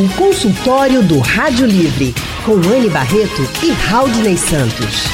O consultório do Rádio Livre, com Anne Barreto e Raudney Santos.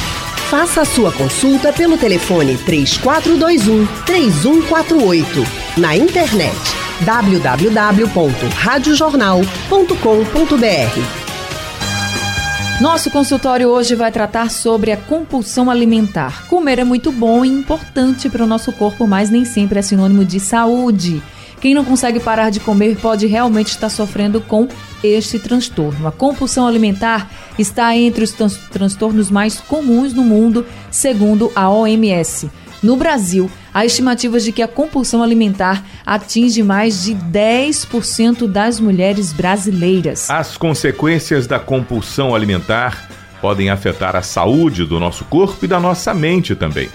Faça a sua consulta pelo telefone 3421 3148. Na internet www.radiojornal.com.br. Nosso consultório hoje vai tratar sobre a compulsão alimentar. Comer é muito bom e importante para o nosso corpo, mas nem sempre é sinônimo de saúde. Quem não consegue parar de comer pode realmente estar sofrendo com este transtorno. A compulsão alimentar está entre os trans transtornos mais comuns no mundo, segundo a OMS. No Brasil, há estimativas de que a compulsão alimentar atinge mais de 10% das mulheres brasileiras. As consequências da compulsão alimentar podem afetar a saúde do nosso corpo e da nossa mente também.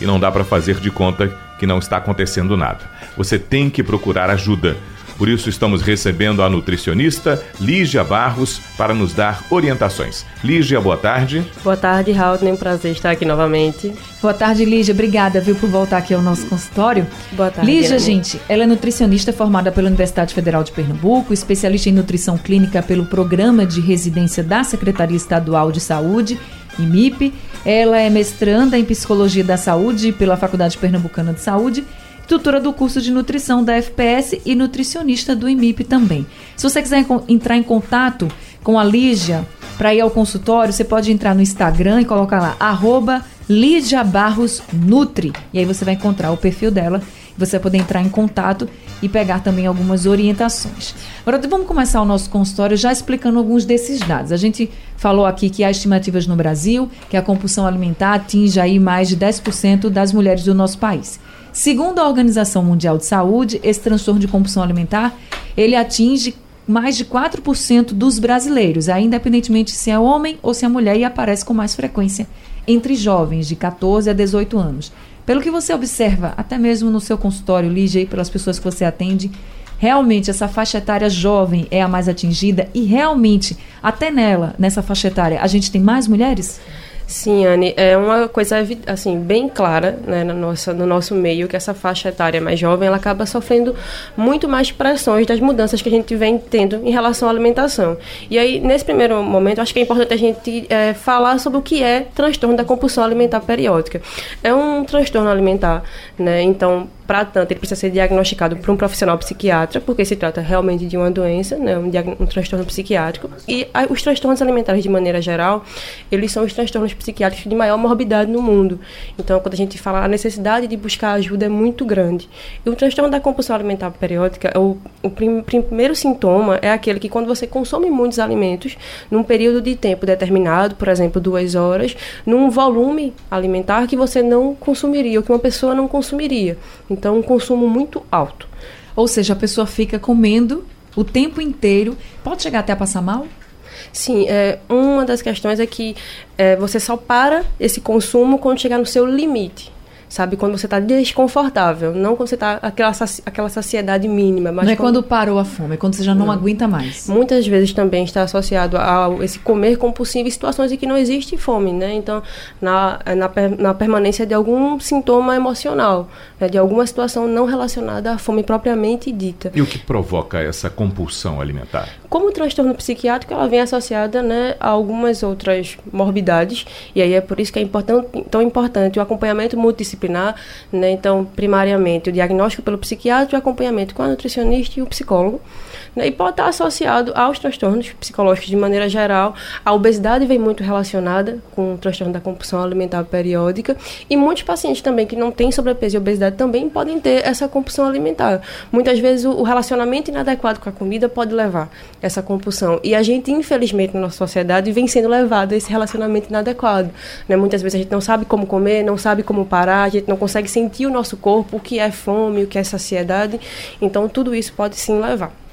E não dá para fazer de conta que não está acontecendo nada você tem que procurar ajuda. Por isso, estamos recebendo a nutricionista Lígia Barros para nos dar orientações. Lígia, boa tarde. Boa tarde, Raul. É um prazer estar aqui novamente. Boa tarde, Lígia. Obrigada, viu, por voltar aqui ao nosso consultório. Boa tarde. Lígia, gente, ela é nutricionista formada pela Universidade Federal de Pernambuco, especialista em nutrição clínica pelo Programa de Residência da Secretaria Estadual de Saúde, IMIP. Ela é mestranda em Psicologia da Saúde pela Faculdade Pernambucana de Saúde tutora do curso de nutrição da FPS e nutricionista do IMIP também. Se você quiser entrar em contato com a Lígia para ir ao consultório, você pode entrar no Instagram e colocar lá, arroba Lígia Barros Nutri. E aí você vai encontrar o perfil dela. Você vai poder entrar em contato e pegar também algumas orientações. Agora vamos começar o nosso consultório já explicando alguns desses dados. A gente falou aqui que há estimativas no Brasil que a compulsão alimentar atinge aí mais de 10% das mulheres do nosso país. Segundo a Organização Mundial de Saúde, esse transtorno de compulsão alimentar, ele atinge mais de 4% dos brasileiros, independentemente se é homem ou se é mulher, e aparece com mais frequência entre jovens de 14 a 18 anos. Pelo que você observa, até mesmo no seu consultório, Lígia, e pelas pessoas que você atende, realmente essa faixa etária jovem é a mais atingida e realmente, até nela, nessa faixa etária, a gente tem mais mulheres? Sim, Anne, é uma coisa assim bem clara né, no, nosso, no nosso meio que essa faixa etária mais jovem ela acaba sofrendo muito mais pressões das mudanças que a gente vem tendo em relação à alimentação. E aí, nesse primeiro momento, acho que é importante a gente é, falar sobre o que é transtorno da compulsão alimentar periódica. É um transtorno alimentar, né? Então, para tanto, ele precisa ser diagnosticado por um profissional psiquiatra, porque se trata realmente de uma doença, né, um, um transtorno psiquiátrico. E a, os transtornos alimentares, de maneira geral, eles são os transtornos psiquiátricos de maior morbidade no mundo. Então, quando a gente fala a necessidade de buscar ajuda é muito grande. E o transtorno da compulsão alimentar periódica, o, o prim, primeiro sintoma é aquele que quando você consome muitos alimentos, num período de tempo determinado, por exemplo, duas horas, num volume alimentar que você não consumiria, ou que uma pessoa não consumiria. Então, um consumo muito alto. Ou seja, a pessoa fica comendo o tempo inteiro. Pode chegar até a passar mal? Sim, é, uma das questões é que é, você só para esse consumo quando chegar no seu limite sabe? Quando você está desconfortável, não quando você está aquela, aquela saciedade mínima. Mas não é quando parou a fome, é quando você já não, não, aguenta mais. Muitas vezes também está associado a esse comer compulsivo em situações em que não existe fome, né? Então, na, na, na permanência de algum sintoma emocional, né? de alguma situação não relacionada à fome propriamente dita. E o que provoca essa compulsão alimentar? Como o transtorno psiquiátrico, ela vem associada né, a algumas outras morbidades, e aí é por isso que é importante, tão importante o acompanhamento multidisciplinar né? Então, primariamente, o diagnóstico pelo psiquiatra, o acompanhamento com a nutricionista e o psicólogo. Né? E pode estar associado aos transtornos psicológicos de maneira geral. A obesidade vem muito relacionada com o transtorno da compulsão alimentar periódica. E muitos pacientes também que não têm sobrepeso e obesidade também podem ter essa compulsão alimentar. Muitas vezes o relacionamento inadequado com a comida pode levar essa compulsão. E a gente, infelizmente, na nossa sociedade, vem sendo levado a esse relacionamento inadequado. Né? Muitas vezes a gente não sabe como comer, não sabe como parar, a gente não consegue sentir o nosso corpo, o que é fome, o que é saciedade. Então, tudo isso pode sim levar.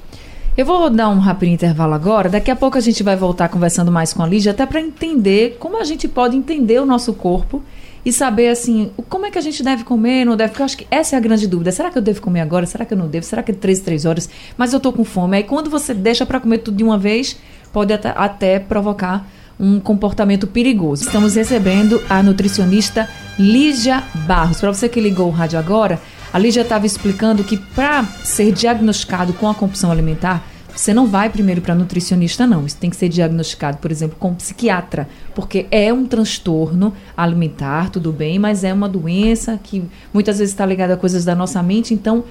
Eu vou dar um rápido intervalo agora. Daqui a pouco a gente vai voltar conversando mais com a Lígia, até para entender como a gente pode entender o nosso corpo e saber assim, como é que a gente deve comer, não deve, porque eu acho que essa é a grande dúvida. Será que eu devo comer agora? Será que eu não devo? Será que é três, três horas? Mas eu tô com fome. Aí quando você deixa para comer tudo de uma vez, pode até, até provocar um comportamento perigoso. Estamos recebendo a nutricionista Lígia Barros. Para você que ligou o rádio agora, a Lígia estava explicando que para ser diagnosticado com a compulsão alimentar, você não vai primeiro para nutricionista, não. Isso tem que ser diagnosticado, por exemplo, com um psiquiatra, porque é um transtorno alimentar, tudo bem, mas é uma doença que muitas vezes está ligada a coisas da nossa mente. Então,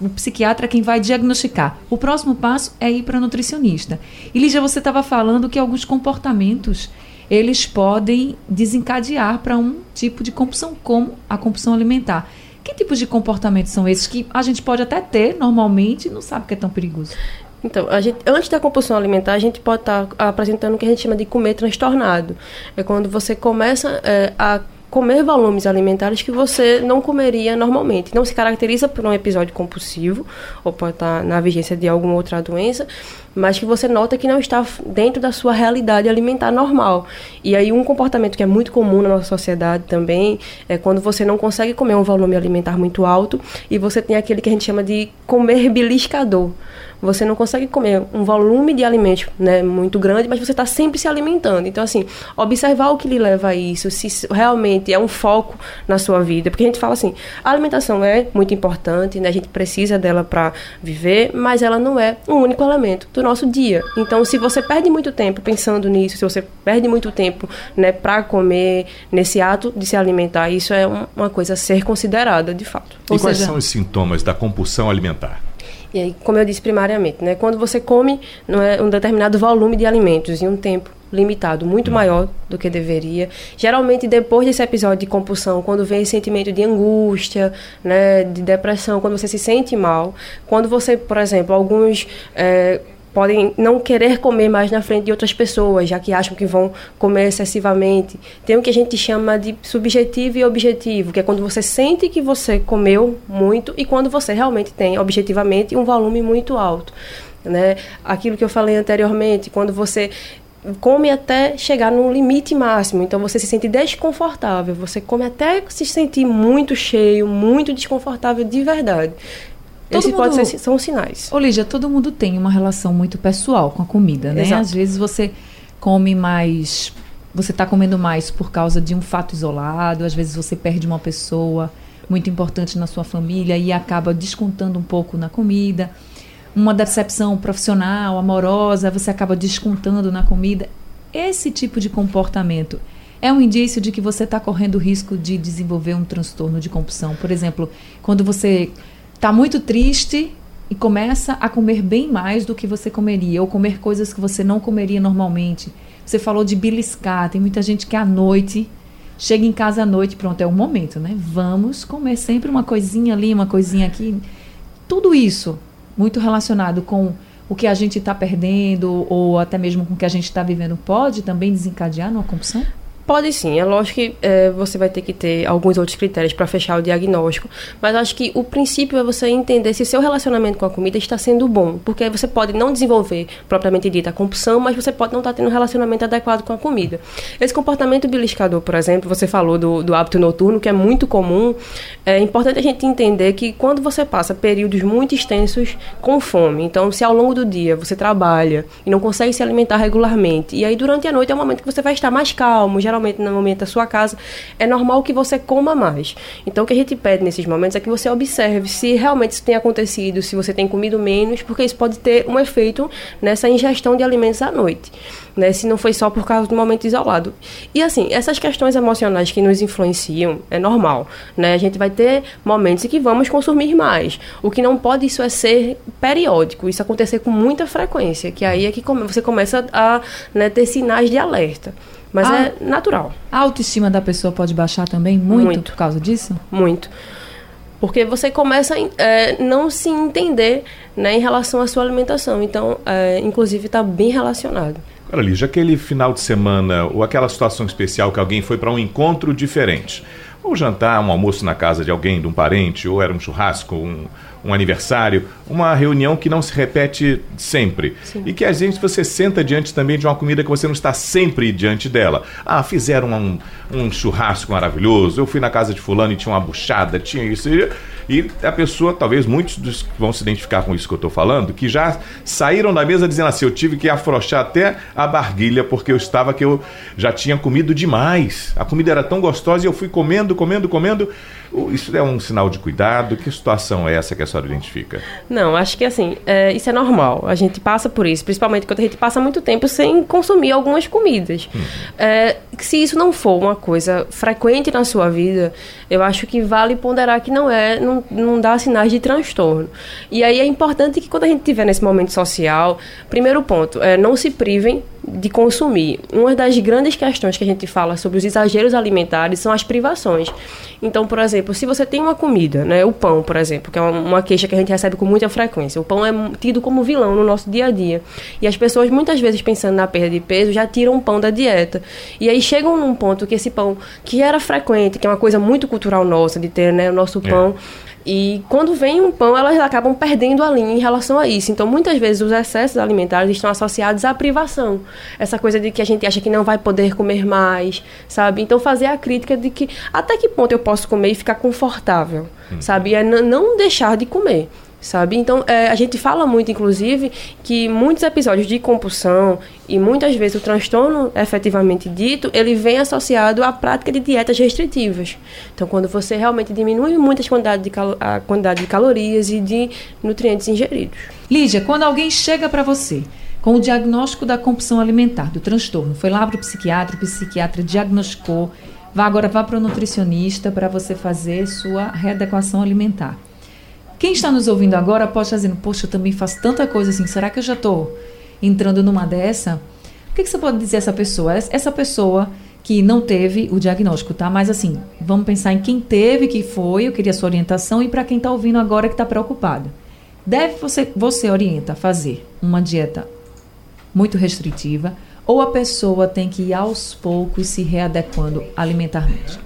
o psiquiatra é quem vai diagnosticar. O próximo passo é ir para nutricionista. E Lígia, você estava falando que alguns comportamentos eles podem desencadear para um tipo de compulsão, como a compulsão alimentar. Que tipos de comportamentos são esses que a gente pode até ter normalmente e não sabe que é tão perigoso? Então, gente, antes da compulsão alimentar, a gente pode estar tá apresentando o que a gente chama de comer transtornado. É quando você começa é, a comer volumes alimentares que você não comeria normalmente. Não se caracteriza por um episódio compulsivo, ou pode estar na vigência de alguma outra doença, mas que você nota que não está dentro da sua realidade alimentar normal. E aí um comportamento que é muito comum na nossa sociedade também é quando você não consegue comer um volume alimentar muito alto e você tem aquele que a gente chama de comer beliscador você não consegue comer um volume de alimentos né, muito grande, mas você está sempre se alimentando. Então, assim, observar o que lhe leva a isso, se realmente é um foco na sua vida. Porque a gente fala assim, a alimentação é muito importante, né, a gente precisa dela para viver, mas ela não é um único elemento do nosso dia. Então, se você perde muito tempo pensando nisso, se você perde muito tempo né, para comer, nesse ato de se alimentar, isso é uma coisa a ser considerada, de fato. E Ou quais seja... são os sintomas da compulsão alimentar? E aí, como eu disse primariamente, né, quando você come não é, um determinado volume de alimentos em um tempo limitado, muito hum. maior do que deveria. Geralmente, depois desse episódio de compulsão, quando vem esse sentimento de angústia, né, de depressão, quando você se sente mal, quando você, por exemplo, alguns é, podem não querer comer mais na frente de outras pessoas, já que acham que vão comer excessivamente. Tem o que a gente chama de subjetivo e objetivo, que é quando você sente que você comeu muito e quando você realmente tem objetivamente um volume muito alto. Né? Aquilo que eu falei anteriormente, quando você come até chegar no limite máximo, então você se sente desconfortável, você come até se sentir muito cheio, muito desconfortável de verdade. Todo Esse mundo... pode ser, são sinais. Ô, Lígia, todo mundo tem uma relação muito pessoal com a comida, né? Exato. Às vezes você come mais. Você está comendo mais por causa de um fato isolado, às vezes você perde uma pessoa muito importante na sua família e acaba descontando um pouco na comida. Uma decepção profissional, amorosa, você acaba descontando na comida. Esse tipo de comportamento é um indício de que você está correndo risco de desenvolver um transtorno de compulsão. Por exemplo, quando você está muito triste e começa a comer bem mais do que você comeria, ou comer coisas que você não comeria normalmente. Você falou de beliscar, tem muita gente que à noite chega em casa à noite, pronto, é o momento, né? Vamos comer sempre uma coisinha ali, uma coisinha aqui. Tudo isso muito relacionado com o que a gente está perdendo ou até mesmo com o que a gente está vivendo pode também desencadear numa compulsão? Pode sim, é lógico que é, você vai ter que ter alguns outros critérios para fechar o diagnóstico, mas acho que o princípio é você entender se seu relacionamento com a comida está sendo bom, porque você pode não desenvolver propriamente dita a compulsão, mas você pode não estar tendo um relacionamento adequado com a comida. Esse comportamento beliscador, por exemplo, você falou do, do hábito noturno, que é muito comum, é importante a gente entender que quando você passa períodos muito extensos com fome, então se ao longo do dia você trabalha e não consegue se alimentar regularmente, e aí durante a noite é o momento que você vai estar mais calmo, já geralmente no momento da sua casa, é normal que você coma mais. Então, o que a gente pede nesses momentos é que você observe se realmente isso tem acontecido, se você tem comido menos, porque isso pode ter um efeito nessa ingestão de alimentos à noite. Né, se não foi só por causa do momento isolado. E assim, essas questões emocionais que nos influenciam é normal, né? A gente vai ter momentos em que vamos consumir mais. O que não pode isso é ser periódico, isso acontecer com muita frequência, que aí é que você começa a né, ter sinais de alerta. Mas a, é natural. A autoestima da pessoa pode baixar também muito, muito. por causa disso? Muito. Porque você começa a é, não se entender né, em relação à sua alimentação. Então, é, inclusive, está bem relacionado. Olha, Lígia, aquele final de semana ou aquela situação especial que alguém foi para um encontro diferente ou jantar, um almoço na casa de alguém, de um parente, ou era um churrasco, um, um aniversário, uma reunião que não se repete sempre. Sim. E que às vezes você senta diante também de uma comida que você não está sempre diante dela. Ah, fizeram um, um churrasco maravilhoso, eu fui na casa de fulano e tinha uma buchada, tinha isso. E, e a pessoa, talvez muitos dos vão se identificar com isso que eu estou falando, que já saíram da mesa dizendo assim, eu tive que afrouxar até a barguilha porque eu estava que eu já tinha comido demais. A comida era tão gostosa e eu fui comendo, comendo, comendo Isso é um sinal de cuidado? Que situação é essa que a senhora identifica? Não, acho que assim, é, isso é normal. A gente passa por isso, principalmente quando a gente passa muito tempo sem consumir algumas comidas. Hum. É, se isso não for uma coisa frequente na sua vida, eu acho que vale ponderar que não é, não, não dá sinais de transtorno. E aí é importante que quando a gente estiver nesse momento social, primeiro ponto, é, não se privem de consumir. Uma das grandes questões que a gente fala sobre os exageros alimentares são as privações. Então, por exemplo, se você tem uma comida, né, o pão, por exemplo, que é uma queixa que a gente recebe com muita frequência. O pão é tido como vilão no nosso dia a dia. E as pessoas muitas vezes pensando na perda de peso já tiram o pão da dieta. E aí chegam num ponto que esse pão que era frequente, que é uma coisa muito cultural nossa de ter, né, o nosso é. pão é e quando vem um pão, elas acabam perdendo a linha em relação a isso. Então, muitas vezes, os excessos alimentares estão associados à privação. Essa coisa de que a gente acha que não vai poder comer mais, sabe? Então, fazer a crítica de que até que ponto eu posso comer e ficar confortável, hum. sabe? É não deixar de comer sabe? Então, é, a gente fala muito, inclusive, que muitos episódios de compulsão e muitas vezes o transtorno efetivamente dito, ele vem associado à prática de dietas restritivas. Então, quando você realmente diminui muito a quantidade de, a quantidade de calorias e de nutrientes ingeridos. Lígia, quando alguém chega para você com o diagnóstico da compulsão alimentar, do transtorno, foi lá para o psiquiatra, o psiquiatra diagnosticou, vá agora vá para o nutricionista para você fazer sua readequação alimentar. Quem está nos ouvindo agora pode estar dizendo, poxa, eu também faço tanta coisa assim, será que eu já estou entrando numa dessa? O que, que você pode dizer a essa pessoa? Essa pessoa que não teve o diagnóstico, tá? Mas assim, vamos pensar em quem teve, que foi, eu queria a sua orientação, e para quem está ouvindo agora que está preocupado. Deve você, você orienta a fazer uma dieta muito restritiva, ou a pessoa tem que ir aos poucos se readequando alimentarmente?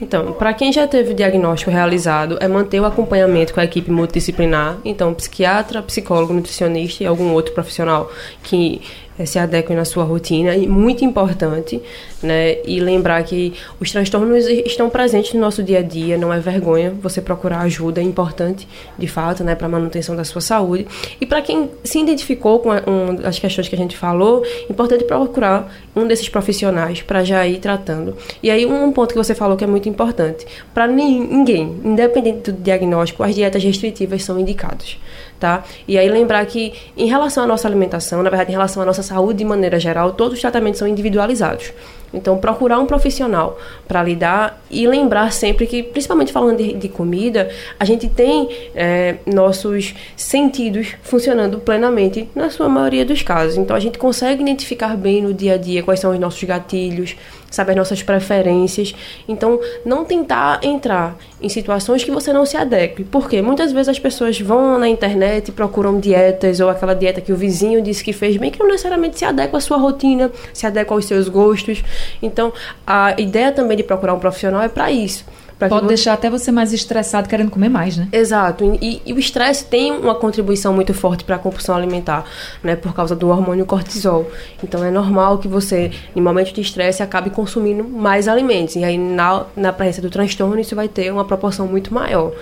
Então, para quem já teve o diagnóstico realizado, é manter o acompanhamento com a equipe multidisciplinar, então psiquiatra, psicólogo, nutricionista e algum outro profissional que se adequem na sua rotina. E muito importante, né? E lembrar que os transtornos estão presentes no nosso dia a dia, não é vergonha você procurar ajuda, é importante, de fato, né? Para manutenção da sua saúde. E para quem se identificou com um, as questões que a gente falou, importante procurar um desses profissionais para já ir tratando. E aí, um ponto que você falou que é muito importante: para ninguém, independente do diagnóstico, as dietas restritivas são indicadas tá? E aí lembrar que em relação à nossa alimentação, na verdade, em relação à nossa saúde de maneira geral, todos os tratamentos são individualizados. Então, procurar um profissional para lidar e lembrar sempre que, principalmente falando de, de comida, a gente tem é, nossos sentidos funcionando plenamente na sua maioria dos casos. Então, a gente consegue identificar bem no dia a dia quais são os nossos gatilhos, sabe, as nossas preferências. Então, não tentar entrar em situações que você não se adeque. Porque muitas vezes as pessoas vão na internet e procuram dietas ou aquela dieta que o vizinho disse que fez bem, que não necessariamente se adequa à sua rotina, se adequa aos seus gostos. Então, a ideia também de procurar um profissional é para isso Pode você... deixar até você mais estressado querendo comer mais, né? Exato. E, e o estresse tem uma contribuição muito forte para a compulsão alimentar, né? Por causa do hormônio cortisol. Então é normal que você, em momentos de estresse, acabe consumindo mais alimentos. E aí, na, na presença do transtorno, isso vai ter uma proporção muito maior.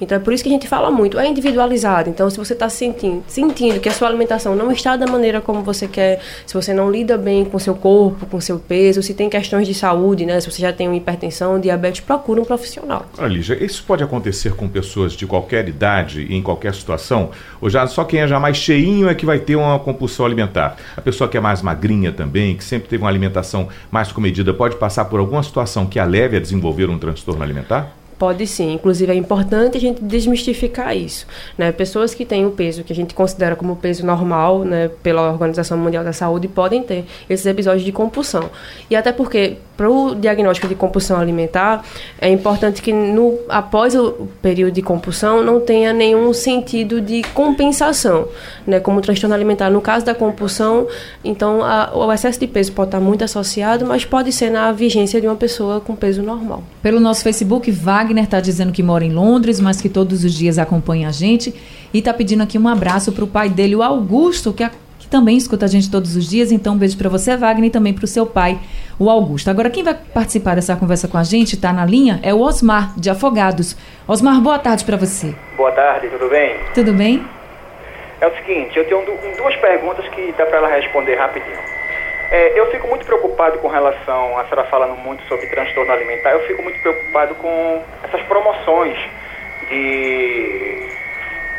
Então é por isso que a gente fala muito, é individualizado. Então, se você está sentindo, sentindo que a sua alimentação não está da maneira como você quer, se você não lida bem com seu corpo, com seu peso, se tem questões de saúde, né? Se você já tem uma hipertensão, diabetes, procura um profissional. Lígia, isso pode acontecer com pessoas de qualquer idade e em qualquer situação? Ou já só quem é já mais cheinho é que vai ter uma compulsão alimentar? A pessoa que é mais magrinha também, que sempre teve uma alimentação mais comedida, pode passar por alguma situação que a leve a desenvolver um transtorno alimentar? Pode sim. Inclusive, é importante a gente desmistificar isso. Né? Pessoas que têm o peso que a gente considera como peso normal né, pela Organização Mundial da Saúde podem ter esses episódios de compulsão. E até porque, para o diagnóstico de compulsão alimentar, é importante que no, após o período de compulsão não tenha nenhum sentido de compensação, né? como o transtorno alimentar. No caso da compulsão, então a, o excesso de peso pode estar muito associado, mas pode ser na vigência de uma pessoa com peso normal. Pelo nosso Facebook, Wagner Wagner está dizendo que mora em Londres, mas que todos os dias acompanha a gente. E está pedindo aqui um abraço para o pai dele, o Augusto, que, a, que, também escuta a gente todos os dias. Então, um beijo para você, Wagner, e também para o seu pai, o Augusto. Agora, quem vai participar dessa conversa com a gente, está na linha, é o Osmar, de Afogados. Osmar, boa tarde para você. Boa tarde, tudo bem? Tudo bem? É o seguinte, eu tenho duas perguntas que dá para ela responder rapidinho. É, eu fico muito preocupado com relação, a senhora falando muito sobre transtorno alimentar, eu fico muito preocupado com essas promoções de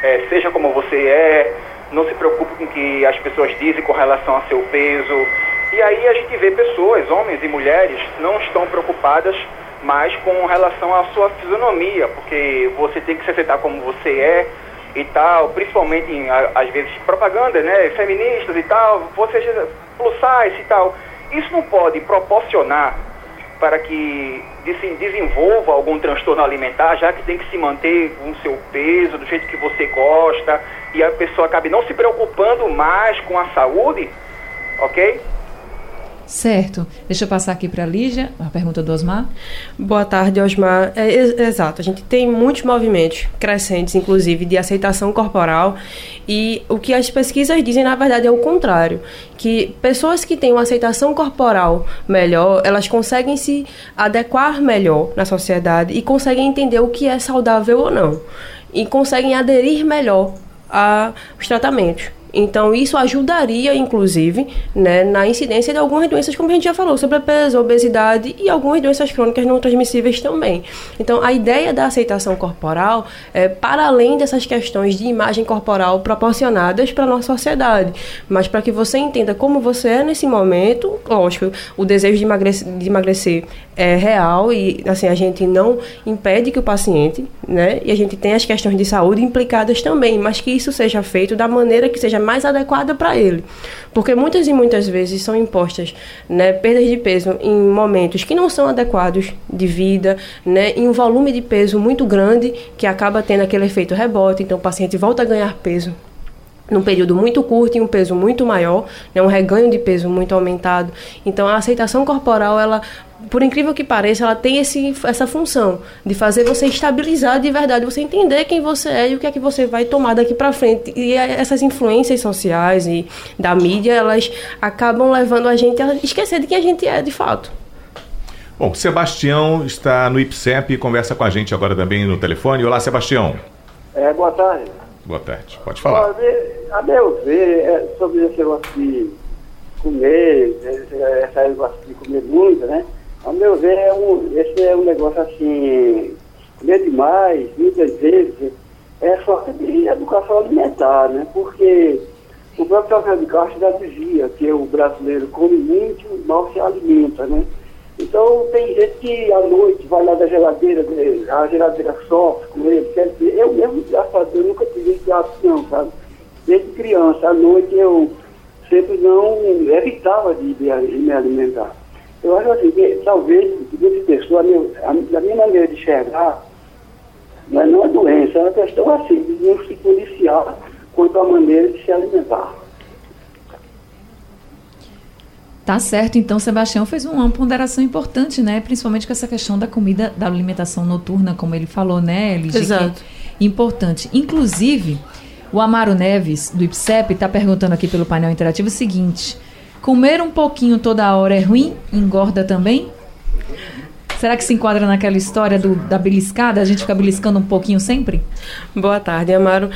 é, seja como você é, não se preocupe com o que as pessoas dizem com relação a seu peso. E aí a gente vê pessoas, homens e mulheres, não estão preocupadas mais com relação à sua fisionomia, porque você tem que se aceitar como você é e tal, principalmente em, às vezes, propaganda, né, feministas e tal, você plus size e tal. Isso não pode proporcionar para que desenvolva algum transtorno alimentar, já que tem que se manter com o seu peso, do jeito que você gosta, e a pessoa acabe não se preocupando mais com a saúde, ok? Certo. Deixa eu passar aqui para a Lígia, a pergunta do Osmar. Boa tarde, Osmar. É, é, exato, a gente tem muitos movimentos crescentes, inclusive, de aceitação corporal, e o que as pesquisas dizem, na verdade, é o contrário, que pessoas que têm uma aceitação corporal melhor, elas conseguem se adequar melhor na sociedade e conseguem entender o que é saudável ou não, e conseguem aderir melhor aos tratamentos. Então, isso ajudaria, inclusive, né, na incidência de algumas doenças, como a gente já falou, sobrepeso, obesidade e algumas doenças crônicas não transmissíveis também. Então, a ideia da aceitação corporal é para além dessas questões de imagem corporal proporcionadas para a nossa sociedade, mas para que você entenda como você é nesse momento, lógico, o desejo de emagrecer, de emagrecer é real e, assim, a gente não impede que o paciente, né, e a gente tem as questões de saúde implicadas também, mas que isso seja feito da maneira que seja mais adequada para ele. Porque muitas e muitas vezes são impostas né, perdas de peso em momentos que não são adequados de vida, né, em um volume de peso muito grande que acaba tendo aquele efeito rebote, então o paciente volta a ganhar peso num período muito curto e um peso muito maior, né, um reganho de peso muito aumentado. Então a aceitação corporal ela por incrível que pareça, ela tem esse, essa função de fazer você estabilizar de verdade, você entender quem você é e o que é que você vai tomar daqui para frente. E essas influências sociais e da mídia, elas acabam levando a gente a esquecer de quem a gente é de fato. Bom, Sebastião está no IPSEP e conversa com a gente agora também no telefone. Olá, Sebastião. É, boa tarde. Boa tarde, pode falar. A meu ver, é sobre esse negócio de comer, esse negócio de comer muito, né? Ao meu ver, é um, esse é um negócio assim, comer demais, muitas vezes, é falta de educação alimentar, né? Porque o próprio Rafael de Castro já dizia que o brasileiro come muito e mal se alimenta, né? Então tem gente que à noite vai lá da geladeira, a geladeira sofre com ele, quer dizer, eu mesmo, graças a Deus, nunca tive esse hábito não, sabe? Desde criança, à noite eu sempre não evitava de, de, de me alimentar. Eu acho assim, que talvez, muitas pessoas, a minha, a minha maneira de enxergar, mas não é doença, é uma questão assim, de não se policiar quanto à maneira de se alimentar. Tá certo, então Sebastião fez uma ponderação importante, né? Principalmente com essa questão da comida, da alimentação noturna, como ele falou, né, Lígia? Exato. É importante. Inclusive, o Amaro Neves, do IPSEP, está perguntando aqui pelo painel interativo o seguinte: Comer um pouquinho toda hora é ruim? Engorda também? Será que se enquadra naquela história do, da beliscada? A gente fica beliscando um pouquinho sempre? Boa tarde, Amaro.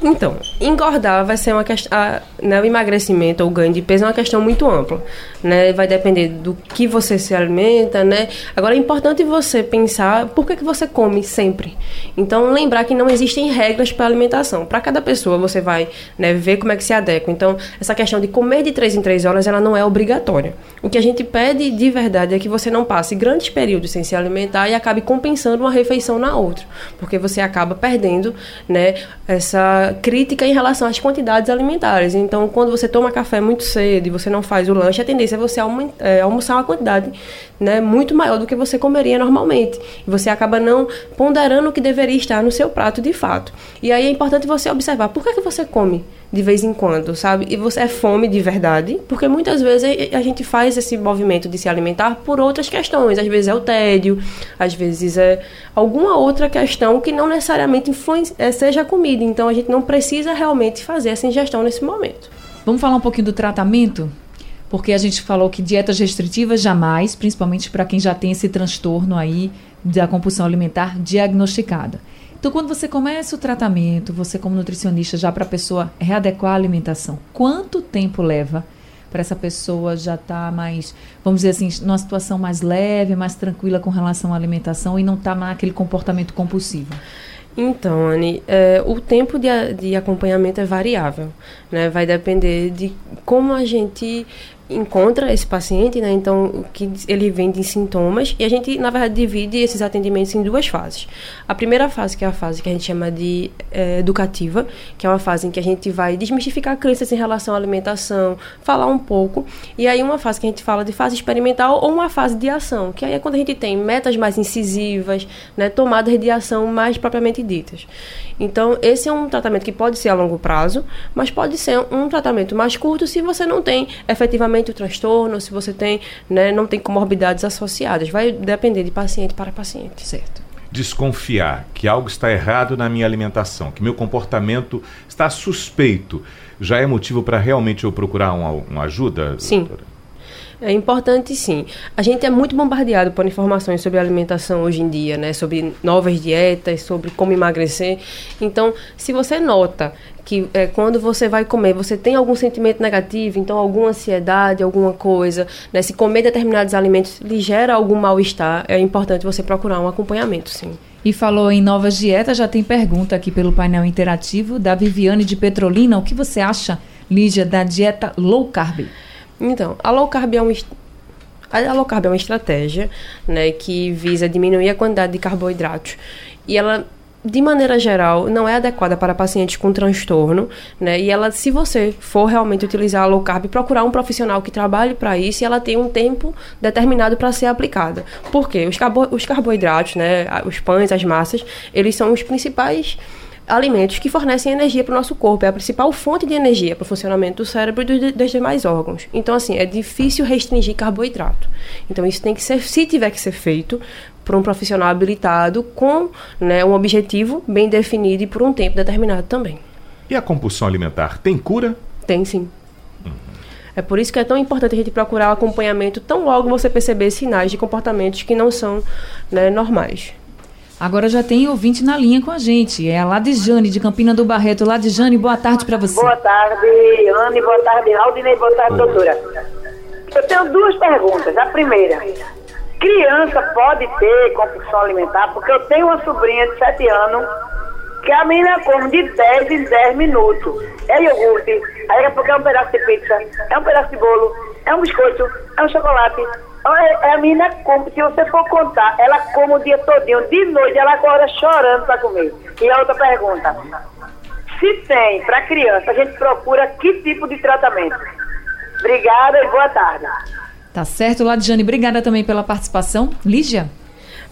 Então, engordar vai ser uma questão. Né, o emagrecimento ou ganho de peso é uma questão muito ampla. Né? Vai depender do que você se alimenta, né? Agora é importante você pensar por que, que você come sempre. Então, lembrar que não existem regras para alimentação. Para cada pessoa, você vai né, ver como é que se adequa. Então, essa questão de comer de 3 em 3 horas, ela não é obrigatória. O que a gente pede de verdade é que você não passe grandes períodos sem se alimentar e acabe compensando uma refeição na outra. Porque você acaba perdendo né, essa crítica em relação às quantidades alimentares. Então, quando você toma café muito cedo e você não faz o lanche, a tendência é você é, almoçar uma quantidade né, muito maior do que você comeria normalmente. E você acaba não ponderando o que deveria estar no seu prato de fato. E aí é importante você observar por que, que você come de vez em quando, sabe? E você é fome de verdade, porque muitas vezes a gente faz esse movimento de se alimentar por outras questões. Às vezes é o tédio, às vezes é alguma outra questão que não necessariamente é, seja comida. Então a gente não precisa realmente fazer essa ingestão nesse momento. Vamos falar um pouquinho do tratamento? Porque a gente falou que dietas restritivas jamais, principalmente para quem já tem esse transtorno aí da compulsão alimentar diagnosticada. Então, quando você começa o tratamento, você como nutricionista, já para a pessoa readequar a alimentação, quanto tempo leva para essa pessoa já estar tá mais, vamos dizer assim, numa situação mais leve, mais tranquila com relação à alimentação e não estar tá naquele comportamento compulsivo? Então, Anne, é, o tempo de, de acompanhamento é variável, né? Vai depender de como a gente encontra esse paciente, né? Então, que ele vem de sintomas e a gente, na verdade, divide esses atendimentos em duas fases. A primeira fase, que é a fase que a gente chama de é, educativa, que é uma fase em que a gente vai desmistificar crenças em relação à alimentação, falar um pouco, e aí uma fase que a gente fala de fase experimental ou uma fase de ação, que aí é quando a gente tem metas mais incisivas, né, tomadas de ação mais propriamente ditas. Então, esse é um tratamento que pode ser a longo prazo, mas pode ser um tratamento mais curto se você não tem efetivamente o transtorno, se você tem, né, não tem comorbidades associadas. Vai depender de paciente para paciente. Certo. Desconfiar que algo está errado na minha alimentação, que meu comportamento está suspeito, já é motivo para realmente eu procurar uma, uma ajuda? Sim. Doutora? É importante sim. A gente é muito bombardeado por informações sobre alimentação hoje em dia, né? Sobre novas dietas, sobre como emagrecer. Então, se você nota que é, quando você vai comer, você tem algum sentimento negativo, então alguma ansiedade, alguma coisa, né? Se comer determinados alimentos lhe gera algum mal-estar, é importante você procurar um acompanhamento, sim. E falou em novas dietas, já tem pergunta aqui pelo painel interativo da Viviane de Petrolina. O que você acha, Lígia, da dieta low carb? Então, a low carb é uma a low carb é uma estratégia, né, que visa diminuir a quantidade de carboidratos. E ela de maneira geral, não é adequada para pacientes com transtorno, né? E ela, se você for realmente utilizar a low carb, procurar um profissional que trabalhe para isso e ela tem um tempo determinado para ser aplicada. Por quê? Os, carbo os carboidratos, né? Os pães, as massas, eles são os principais alimentos que fornecem energia para o nosso corpo. É a principal fonte de energia para o funcionamento do cérebro e dos demais órgãos. Então, assim, é difícil restringir carboidrato. Então, isso tem que ser, se tiver que ser feito, por um profissional habilitado com né, um objetivo bem definido e por um tempo determinado também. E a compulsão alimentar tem cura? Tem sim. Uhum. É por isso que é tão importante a gente procurar o acompanhamento tão logo você perceber sinais de comportamentos que não são né, normais. Agora já tem ouvinte na linha com a gente. É a Ladijane, de Campina do Barreto. Ladijane, boa tarde para você. Boa tarde, Anne. Boa tarde, Aldinei. Boa tarde, doutora. Eu tenho duas perguntas. A primeira, criança pode ter compulsão alimentar? Porque eu tenho uma sobrinha de 7 anos que a menina come de 10 em 10 minutos. É iogurte, aí a pouco é um pedaço de pizza, é um pedaço de bolo, é um biscoito, é um chocolate. É, a menina come, se você for contar, ela come o dia todinho, de noite ela acorda chorando para comer. E a outra pergunta, se tem para criança, a gente procura que tipo de tratamento? Obrigada e boa tarde. Tá certo, Ladjane. Obrigada também pela participação. Lígia?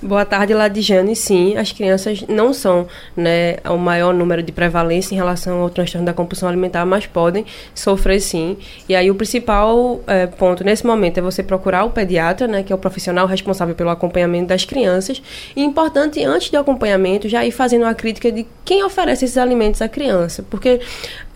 Boa tarde, Ladijane. Sim, as crianças não são né, o maior número de prevalência em relação ao transtorno da compulsão alimentar, mas podem sofrer sim. E aí o principal é, ponto nesse momento é você procurar o pediatra, né, que é o profissional responsável pelo acompanhamento das crianças. E importante, antes do acompanhamento, já ir fazendo uma crítica de quem oferece esses alimentos à criança. Porque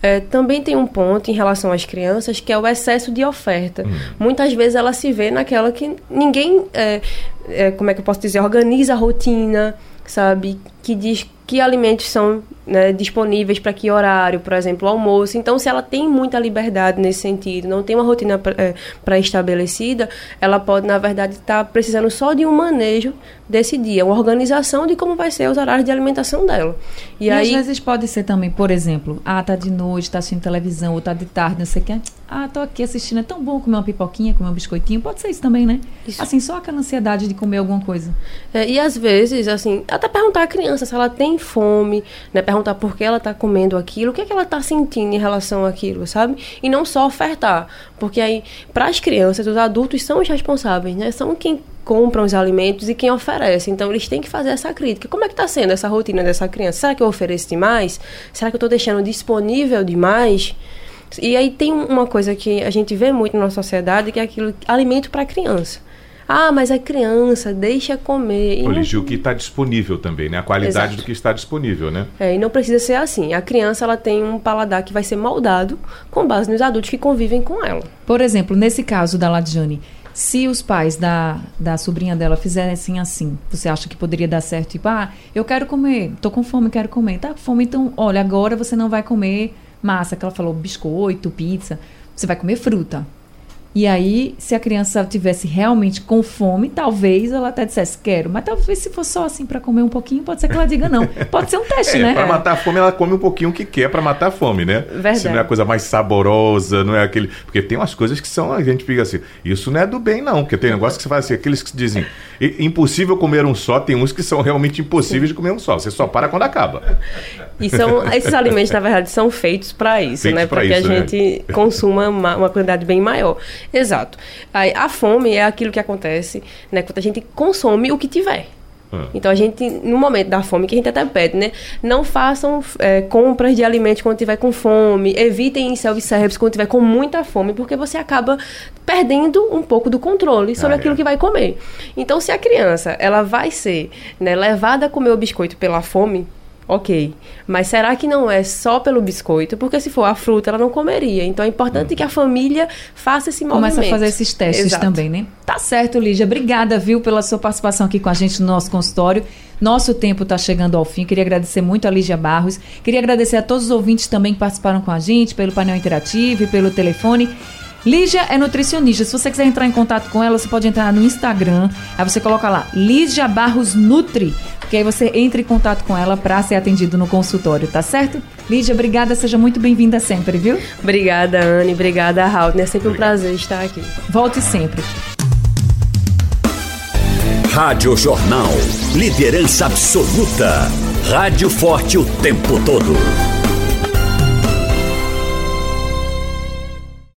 é, também tem um ponto em relação às crianças que é o excesso de oferta. Hum. Muitas vezes ela se vê naquela que ninguém. É, é, como é que eu posso dizer, organiza a rotina, sabe? Que diz que alimentos são né, disponíveis para que horário, por exemplo, o almoço. Então, se ela tem muita liberdade nesse sentido, não tem uma rotina é, pré-estabelecida, ela pode, na verdade, estar tá precisando só de um manejo desse dia, uma organização de como vai ser os horários de alimentação dela. E, e aí, às vezes pode ser também, por exemplo, ah, tá de noite, tá assistindo televisão, ou tá de tarde, não sei o que. Ah, tô aqui assistindo, é tão bom comer uma pipoquinha, comer um biscoitinho. Pode ser isso também, né? Isso. Assim, só aquela ansiedade de comer alguma coisa. É, e às vezes, assim, até perguntar à criança se ela tem fome, né? Perguntar por que ela está comendo aquilo, o que, é que ela está sentindo em relação àquilo, sabe? E não só ofertar. Porque aí, para as crianças, os adultos são os responsáveis, né? São quem compram os alimentos e quem oferece. Então, eles têm que fazer essa crítica. Como é que está sendo essa rotina dessa criança? Será que eu ofereço demais? Será que eu estou deixando disponível demais? E aí tem uma coisa que a gente vê muito na nossa sociedade, que é aquilo, alimento para criança. Ah, mas é criança, deixa comer. Corrigir o que está disponível também, né? A qualidade Exato. do que está disponível, né? É, e não precisa ser assim. A criança, ela tem um paladar que vai ser moldado com base nos adultos que convivem com ela. Por exemplo, nesse caso da Ladjane, se os pais da, da sobrinha dela fizessem assim, você acha que poderia dar certo? Tipo, ah, eu quero comer, tô com fome, quero comer. Tá com fome, então, olha, agora você não vai comer massa, que ela falou, biscoito, pizza. Você vai comer fruta. E aí, se a criança tivesse realmente com fome, talvez ela até dissesse quero, mas talvez se for só assim para comer um pouquinho, pode ser que ela diga não. Pode ser um teste, É, né? Pra matar a fome, ela come um pouquinho o que quer pra matar a fome, né? Verdade. Se não é a coisa mais saborosa, não é aquele. Porque tem umas coisas que são, a gente fica assim, isso não é do bem, não. Porque tem negócio que você fala assim, aqueles que dizem, "I- impossível comer um só, tem uns que são realmente impossíveis de comer um só. Você só para quando acaba. E são, esses alimentos, na verdade, são feitos para isso, Feitos né? Para que a né? gente consuma uma, uma quantidade bem maior. Exato. Aí, a fome é aquilo que acontece, né? Quando a gente consome o que tiver. Ah. Então a gente, no momento da fome, que a gente até pede, né? Não façam é, compras de alimentos quando tiver com fome. Evitem self-service quando tiver com muita fome, porque você acaba perdendo um pouco do controle sobre Ah, aquilo é. que vai comer. Então, se a criança ela vai ser né, levada a comer o biscoito pela fome, ok. Mas será que não é só pelo biscoito? Porque se for a fruta, ela não comeria. Então é importante que a família faça esse movimento. Começa a fazer esses testes Exato. também, né? Tá certo, Lígia. Obrigada, viu, pela sua participação aqui com a gente no nosso consultório. Nosso tempo está chegando ao fim. Queria agradecer muito a Lígia Barros. Queria agradecer a todos os ouvintes também que participaram com a gente, pelo painel interativo e pelo telefone. Lígia é nutricionista. Se você quiser entrar em contato com ela, você pode entrar no Instagram. Aí você coloca lá, Lígia Barros Nutri. Porque aí você entra em contato com ela para ser atendido no consultório, tá certo? Lígia, obrigada. Seja muito bem-vinda sempre, viu? Obrigada, Anne. Obrigada, Raul. É sempre um prazer estar aqui. Volte sempre. Rádio Jornal. Liderança absoluta. Rádio forte o tempo todo.